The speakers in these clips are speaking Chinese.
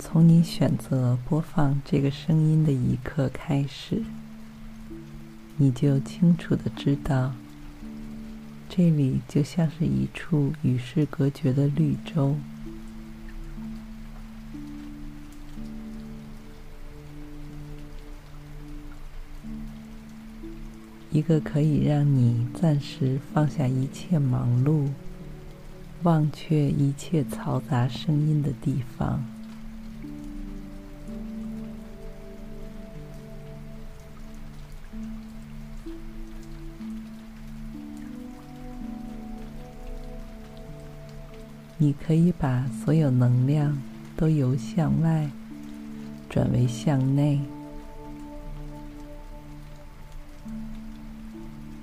从你选择播放这个声音的一刻开始，你就清楚的知道，这里就像是一处与世隔绝的绿洲，一个可以让你暂时放下一切忙碌，忘却一切嘈杂声音的地方。你可以把所有能量都由向外转为向内，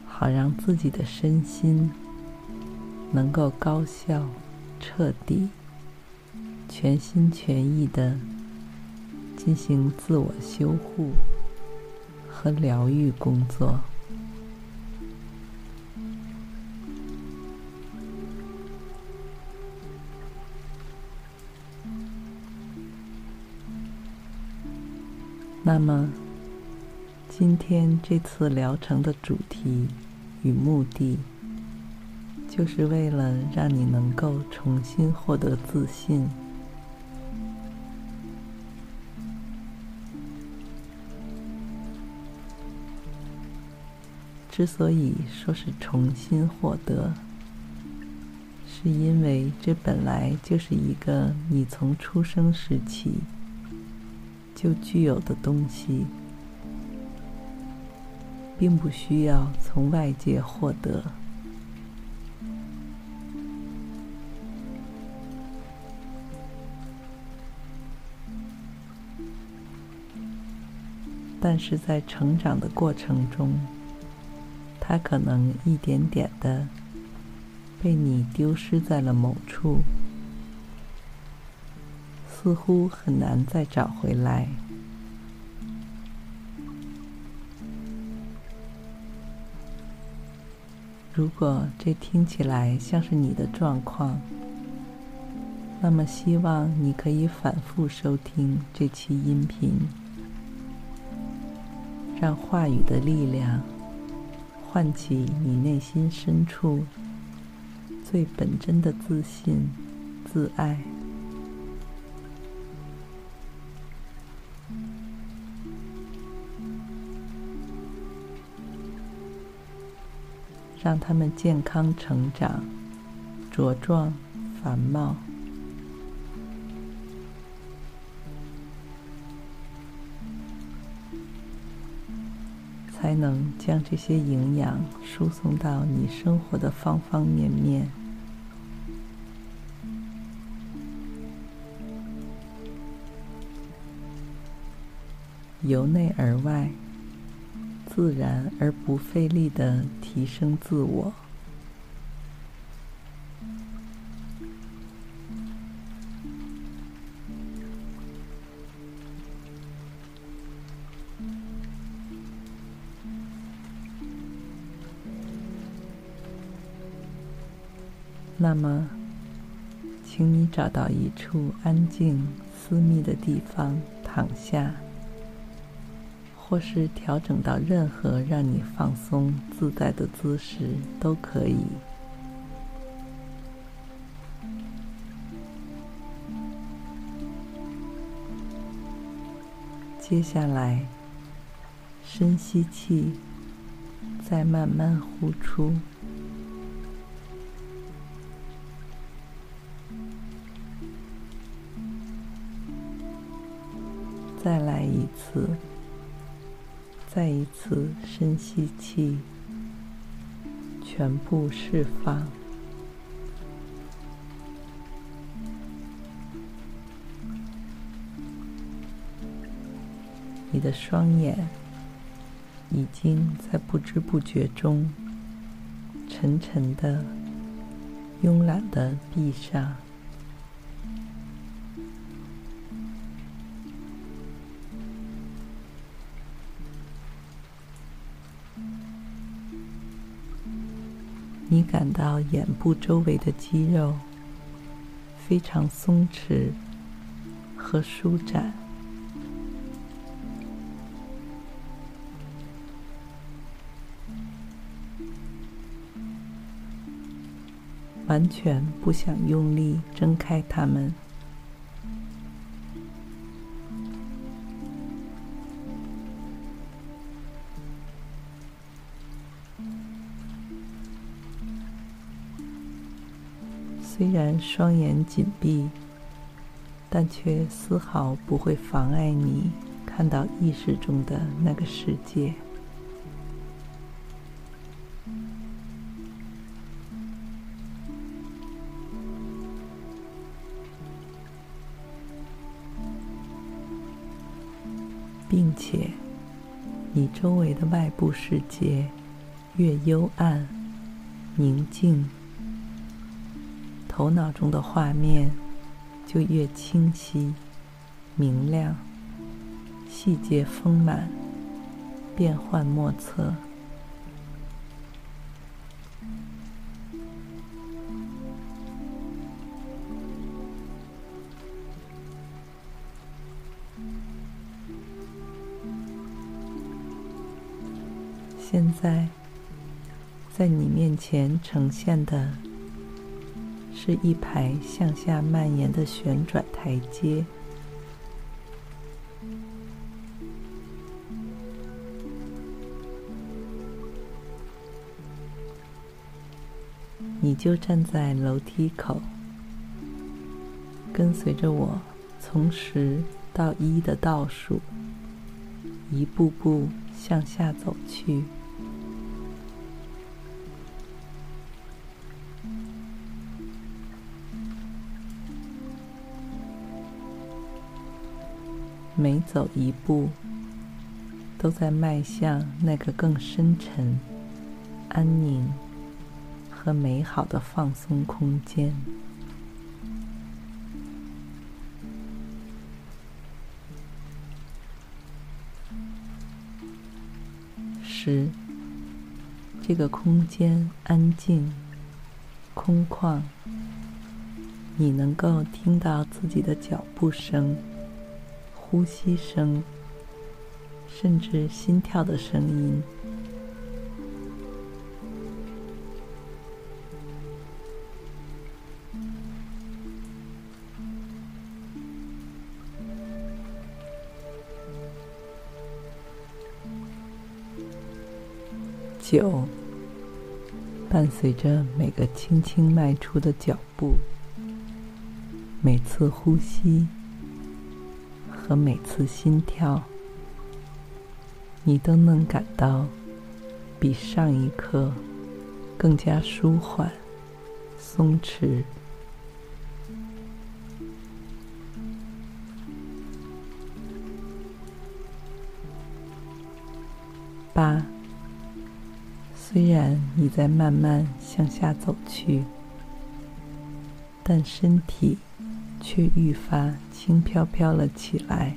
好让自己的身心能够高效、彻底、全心全意的进行自我修护和疗愈工作。那么，今天这次疗程的主题与目的，就是为了让你能够重新获得自信。之所以说是重新获得，是因为这本来就是一个你从出生时起，就具有的东西，并不需要从外界获得。但是在成长的过程中，它可能一点点的被你丢失在了某处。似乎很难再找回来。如果这听起来像是你的状况，那么希望你可以反复收听这期音频，让话语的力量唤起你内心深处最本真的自信、自爱。让他们健康成长、茁壮繁茂，才能将这些营养输送到你生活的方方面面，由内而外。自然而不费力的提升自我。那么，请你找到一处安静、私密的地方躺下。或是调整到任何让你放松自在的姿势都可以。接下来，深吸气，再慢慢呼出。再来一次。再一次深吸气，全部释放。你的双眼已经在不知不觉中沉沉的、慵懒的闭上。感到眼部周围的肌肉非常松弛和舒展，完全不想用力睁开它们。双眼紧闭，但却丝毫不会妨碍你看到意识中的那个世界，并且你周围的外部世界越幽暗、宁静。头脑中的画面就越清晰、明亮，细节丰满，变幻莫测。现在，在你面前呈现的。是一排向下蔓延的旋转台阶，你就站在楼梯口，跟随着我从十到一的倒数，一步步向下走去。每走一步，都在迈向那个更深沉、安宁和美好的放松空间。十，这个空间安静、空旷，你能够听到自己的脚步声。呼吸声，甚至心跳的声音。九，伴随着每个轻轻迈出的脚步，每次呼吸。和每次心跳，你都能感到比上一刻更加舒缓、松弛。八，虽然你在慢慢向下走去，但身体。却愈发轻飘飘了起来。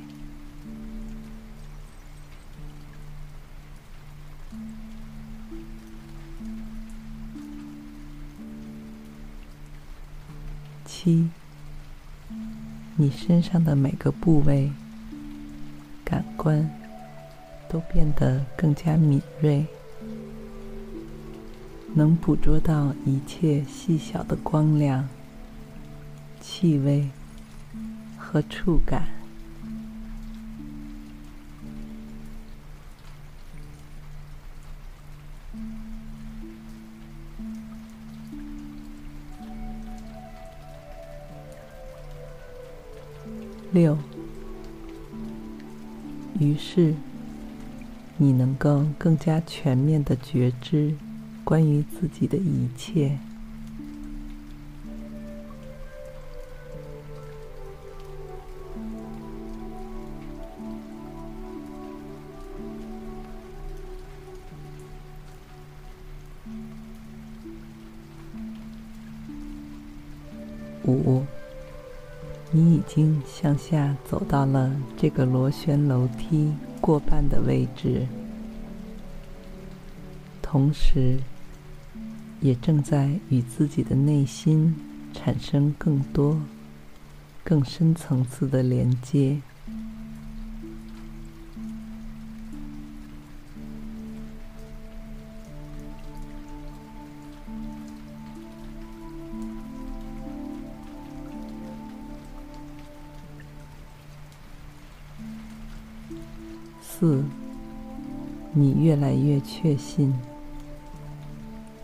七，你身上的每个部位、感官都变得更加敏锐，能捕捉到一切细小的光亮、气味。和触感。六。于是，你能够更加全面的觉知关于自己的一切。走到了这个螺旋楼梯过半的位置，同时，也正在与自己的内心产生更多、更深层次的连接。越来越确信，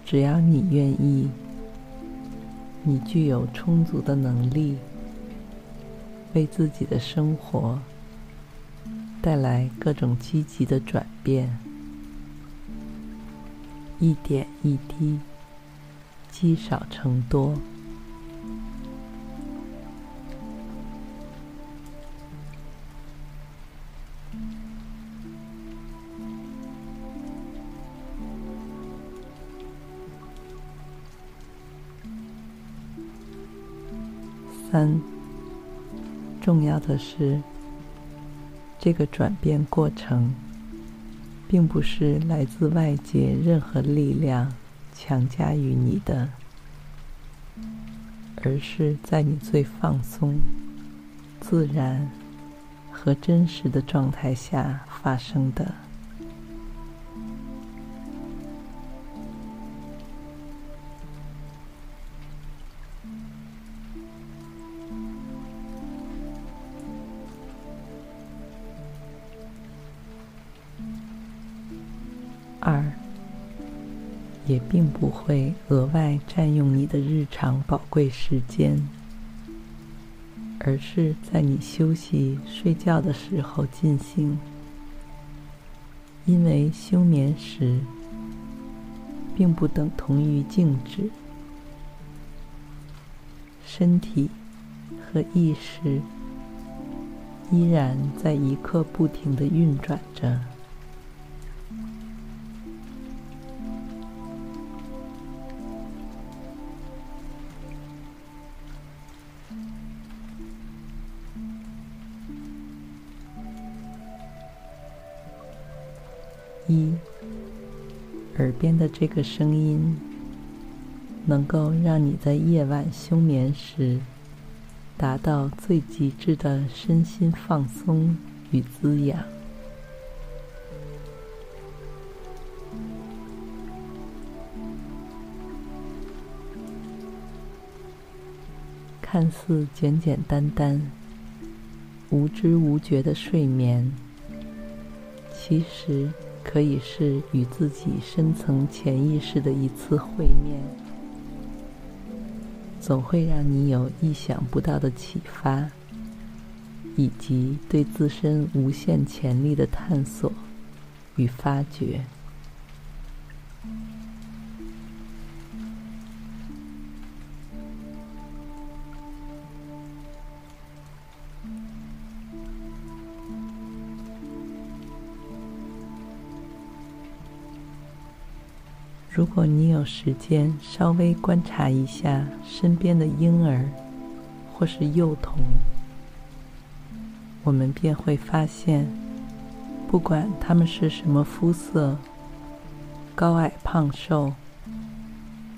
只要你愿意，你具有充足的能力，为自己的生活带来各种积极的转变，一点一滴，积少成多。重要的是，这个转变过程，并不是来自外界任何力量强加于你的，而是在你最放松、自然和真实的状态下发生的。并不会额外占用你的日常宝贵时间，而是在你休息睡觉的时候进行。因为休眠时并不等同于静止，身体和意识依然在一刻不停的运转着。个声音，能够让你在夜晚休眠时，达到最极致的身心放松与滋养。看似简简单单、无知无觉的睡眠，其实，可以是与自己深层潜意识的一次会面，总会让你有意想不到的启发，以及对自身无限潜力的探索与发掘。如果你有时间，稍微观察一下身边的婴儿或是幼童，我们便会发现，不管他们是什么肤色，高矮胖瘦，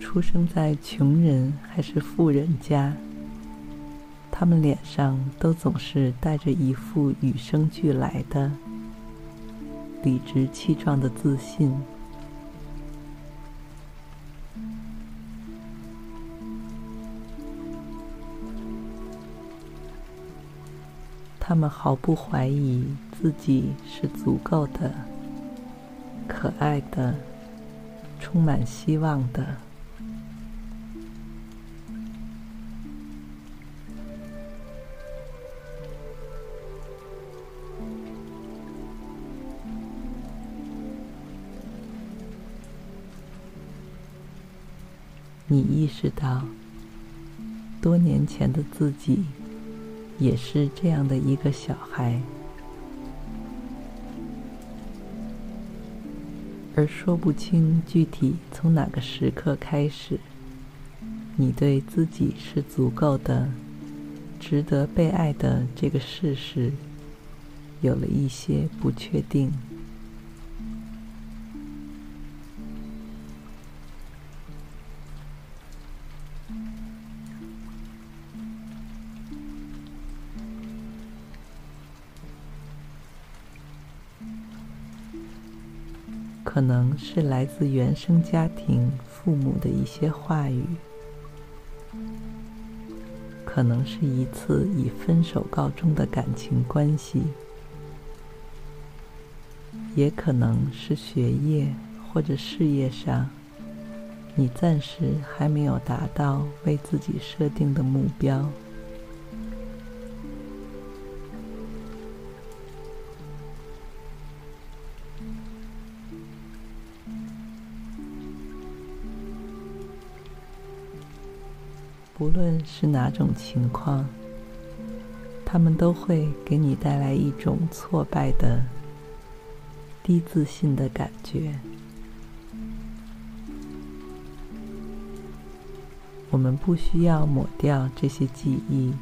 出生在穷人还是富人家，他们脸上都总是带着一副与生俱来的理直气壮的自信。他们毫不怀疑自己是足够的可爱的充满希望的。你意识到多年前的自己也是这样的一个小孩，而说不清具体从哪个时刻开始，你对自己是足够的、值得被爱的这个事实，有了一些不确定。是来自原生家庭父母的一些话语，可能是一次以分手告终的感情关系，也可能是学业或者事业上，你暂时还没有达到为自己设定的目标。无论是哪种情况，他们都会给你带来一种挫败的、低自信的感觉。我们不需要抹掉这些记忆，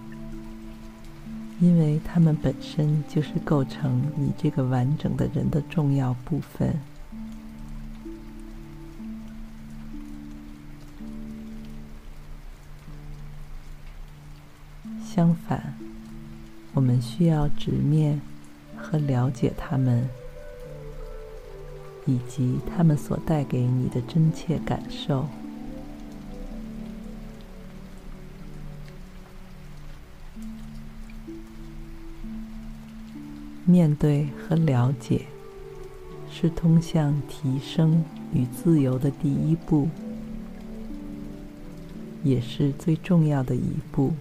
因为它们本身就是构成你这个完整的人的重要部分。相反，我们需要直面和了解他们，以及他们所带给你的真切感受。面对和了解，是通向提升与自由的第一步，也是最重要的一步。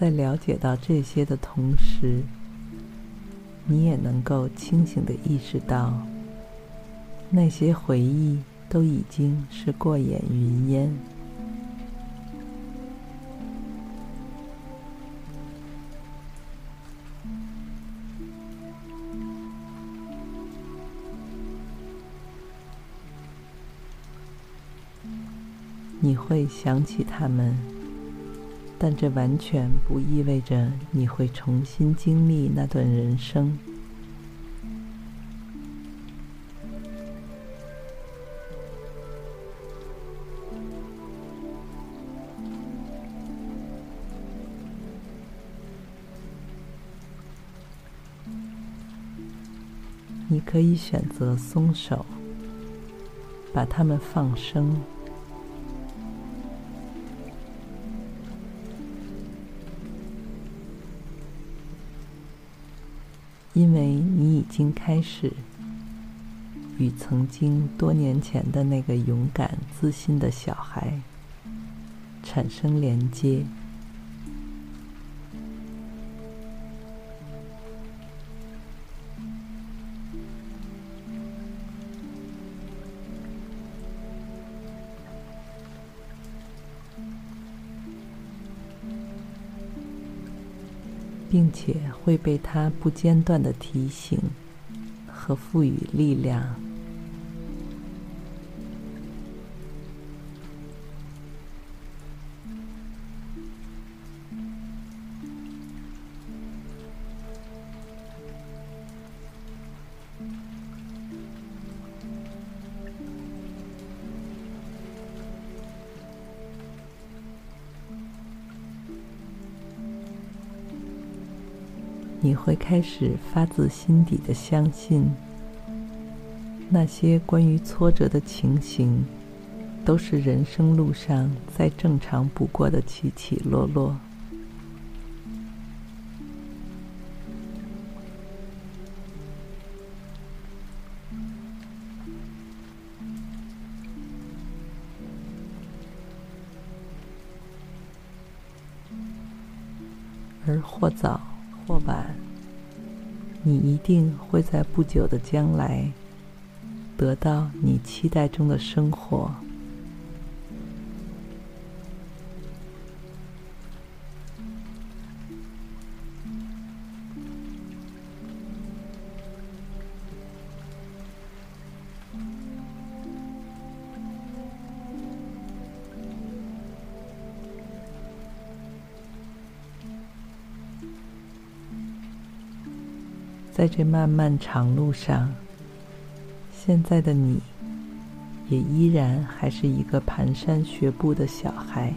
在了解到这些的同时，你也能够清醒地意识到，那些回忆都已经是过眼云烟。你会想起他们。但这完全不意味着你会重新经历那段人生。你可以选择松手，把它们放生。经开始与曾经多年前的那个勇敢、自信的小孩产生连接。且会被他不间断的提醒和赋予力量。你会开始发自心底的相信那些关于挫折的情形都是人生路上再正常不过的起起落落。而或早或晚你一定会在不久的将来得到你期待中的生活。在这漫漫长路上，现在的你，也依然还是一个蹒跚学步的小孩。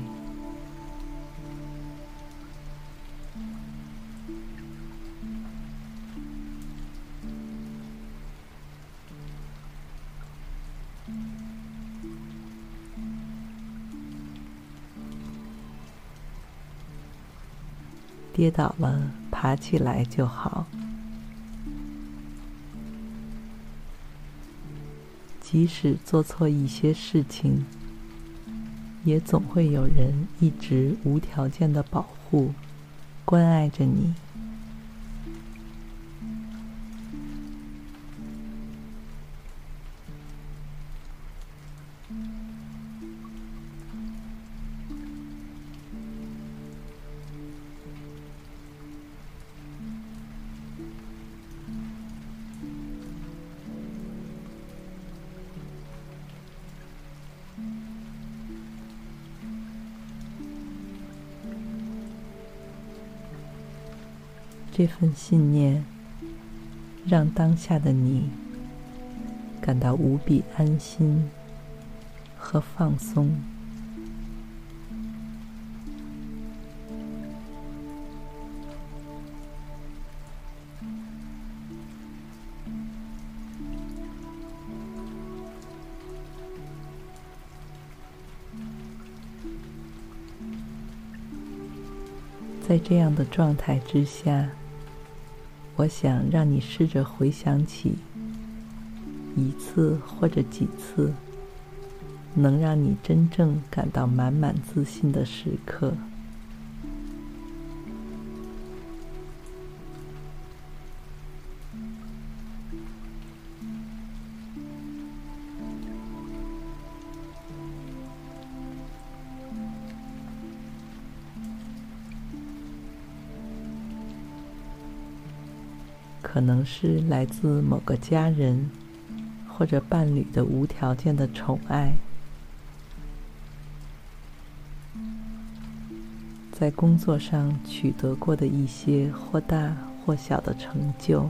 跌倒了，爬起来就好。即使做错一些事情，也总会有人一直无条件的保护、关爱着你。这份信念，让当下的你感到无比安心和放松。在这样的状态之下，我想让你试着回想起一次或者几次能让你真正感到满满自信的时刻。可能是来自某个家人或者伴侣的无条件的宠爱，在工作上取得过的一些或大或小的成就，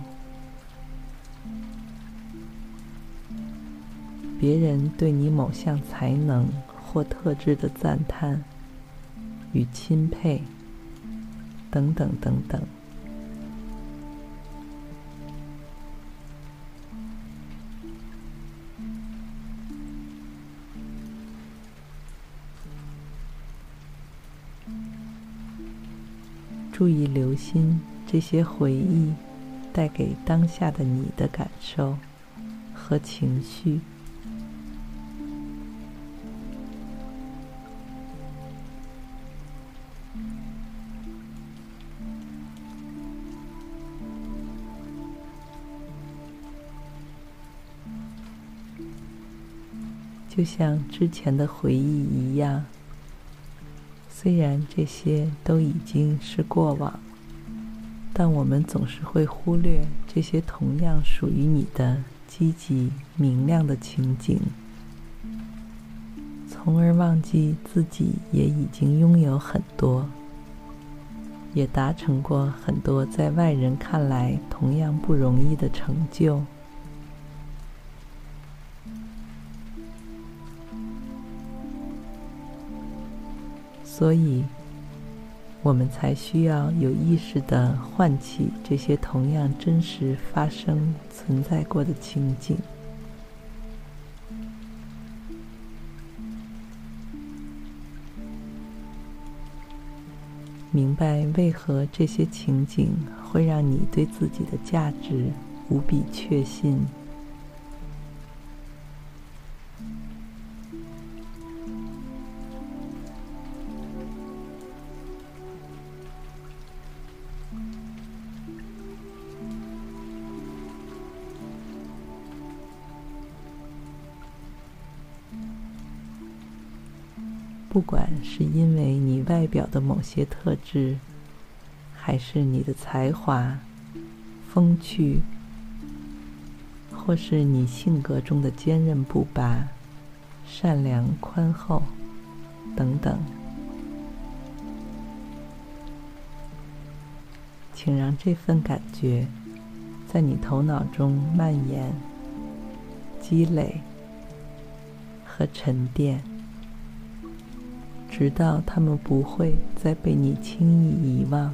别人对你某项才能或特质的赞叹与钦佩，等等等等。注意留心这些回忆带给当下的你的感受和情绪，就像之前的回忆一样。虽然这些都已经是过往，但我们总是会忽略这些同样属于你的积极明亮的情景，从而忘记自己也已经拥有很多，也达成过很多在外人看来同样不容易的成就。所以，我们才需要有意识地唤起这些同样真实发生、存在过的情景，明白为何这些情景会让你对自己的价值无比确信。不管是因为你外表的某些特质，还是你的才华、风趣，或是你性格中的坚韧不拔、善良宽厚等等，请让这份感觉在你头脑中蔓延、积累和沉淀。直到他们不会再被你轻易遗忘。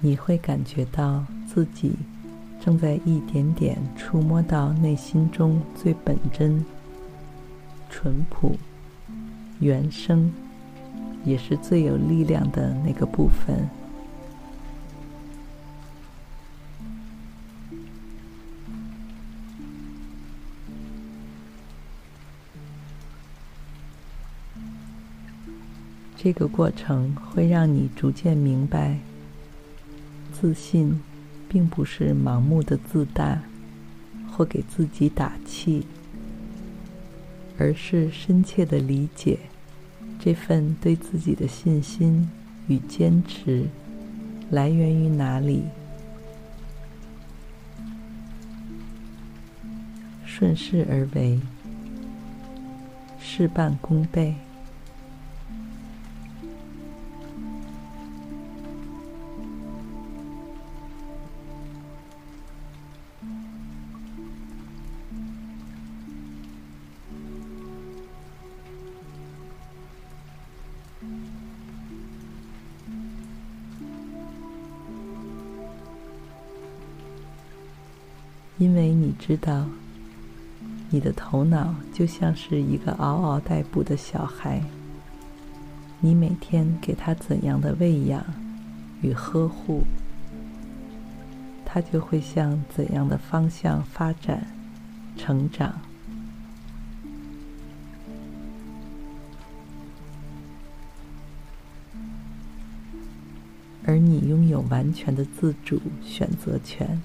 你会感觉到自己正在一点点触摸到内心中最本真、淳朴。原生，也是最有力量的那个部分。这个过程会让你逐渐明白，自信并不是盲目的自大，或给自己打气。而是深切的理解，这份对自己的信心与坚持来源于哪里，顺势而为，事半功倍。知道，你的头脑就像是一个嗷嗷待哺的小孩，你每天给他怎样的喂养与呵护，他就会向怎样的方向发展、成长。而你拥有完全的自主选择权。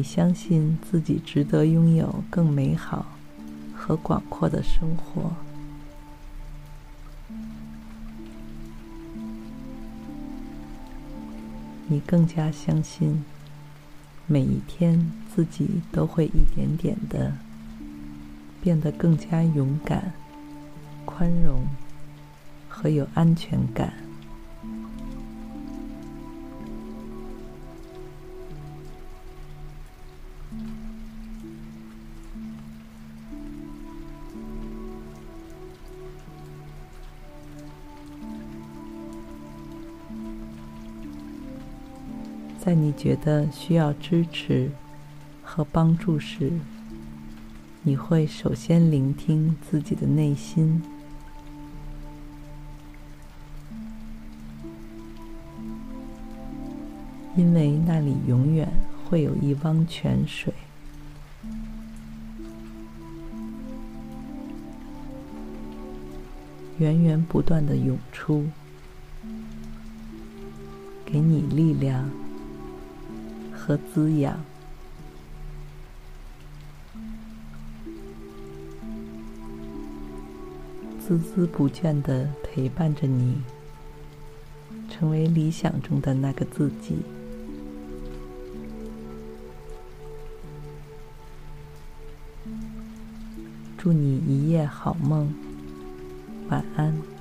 你相信自己值得拥有更美好和广阔的生活。你更加相信，每一天自己都会一点点的变得更加勇敢、宽容和有安全感。在你觉得需要支持和帮助时，你会首先聆听自己的内心，因为那里永远会有一汪泉水，源源不断的涌出，给你力量。和滋养，孜孜不倦的陪伴着你，成为理想中的那个自己。祝你一夜好梦，晚安。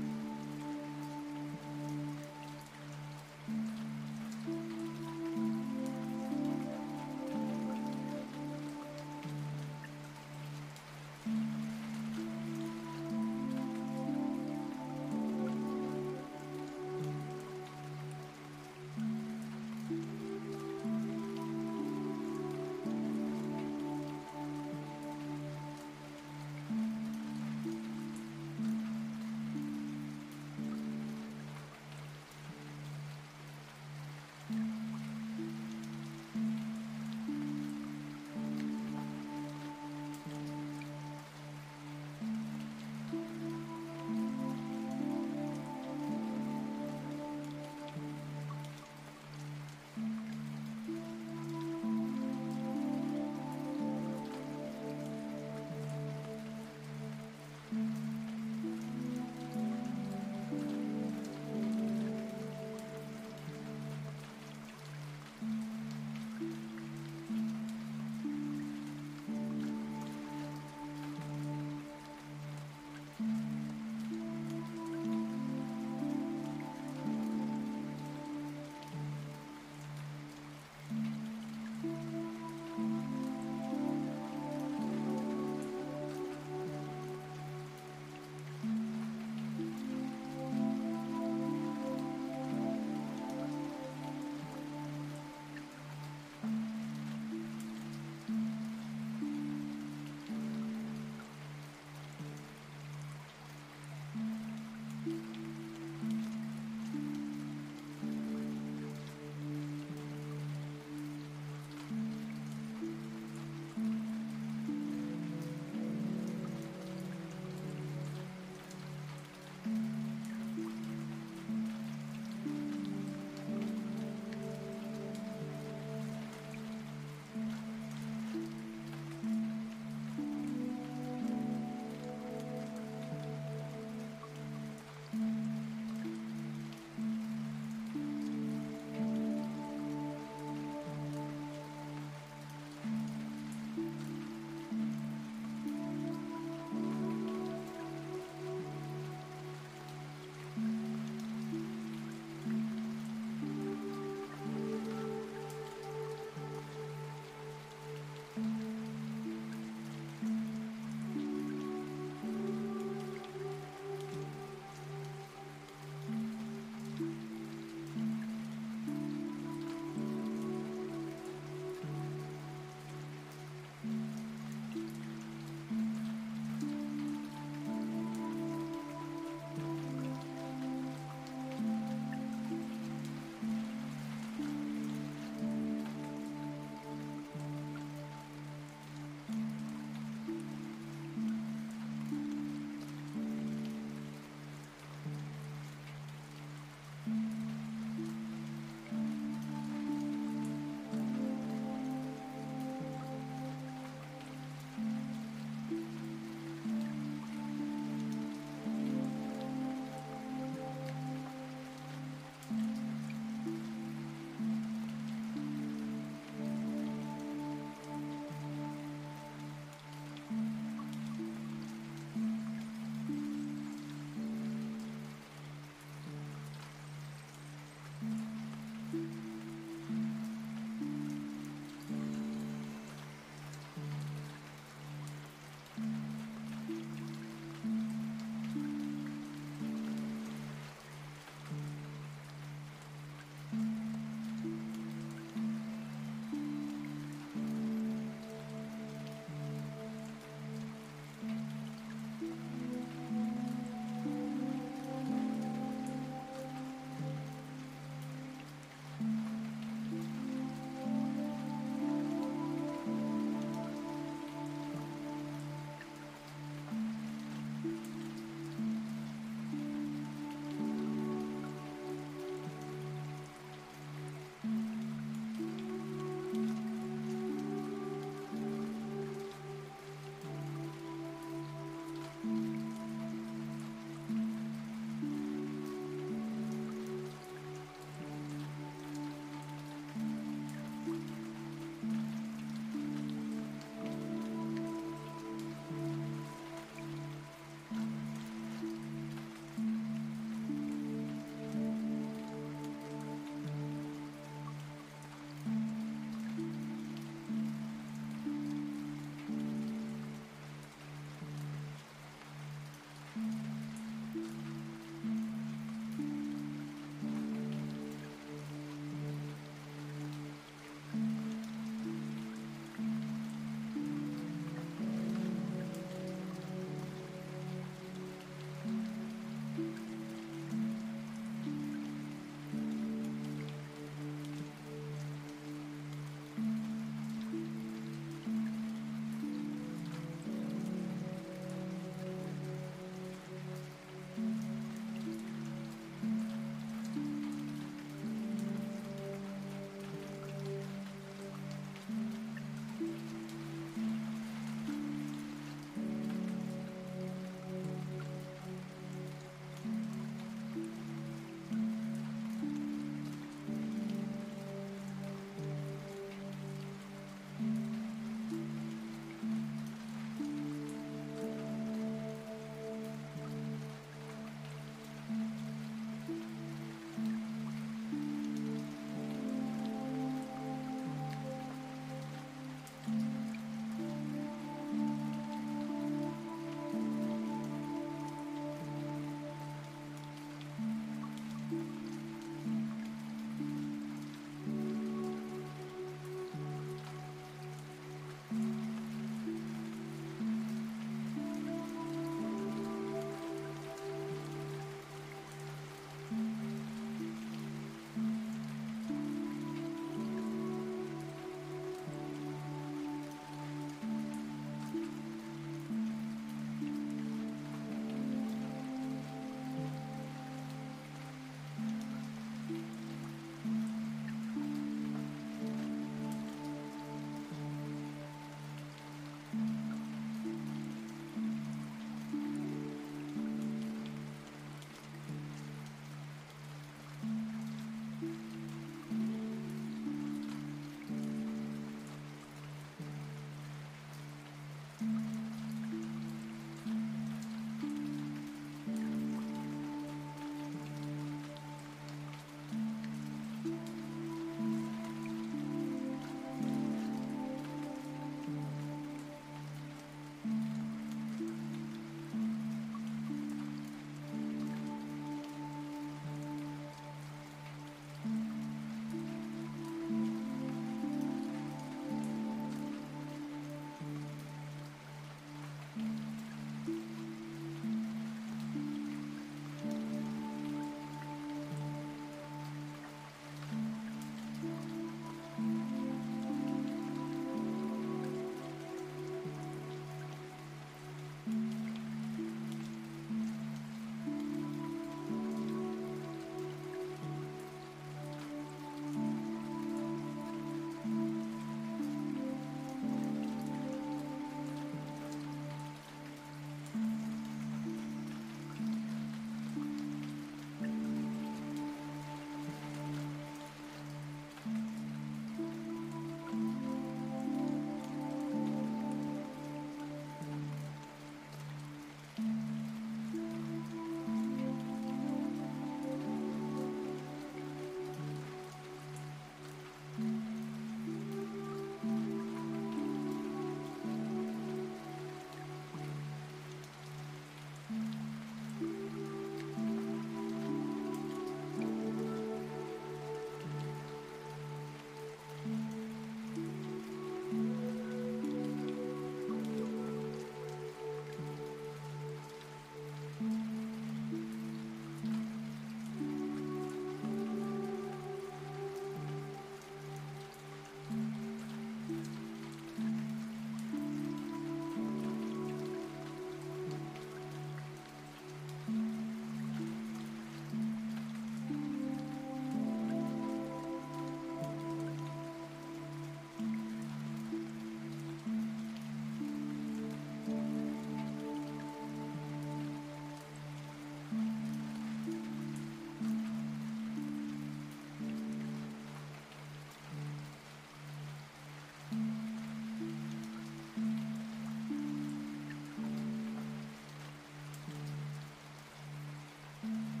Mm-hmm.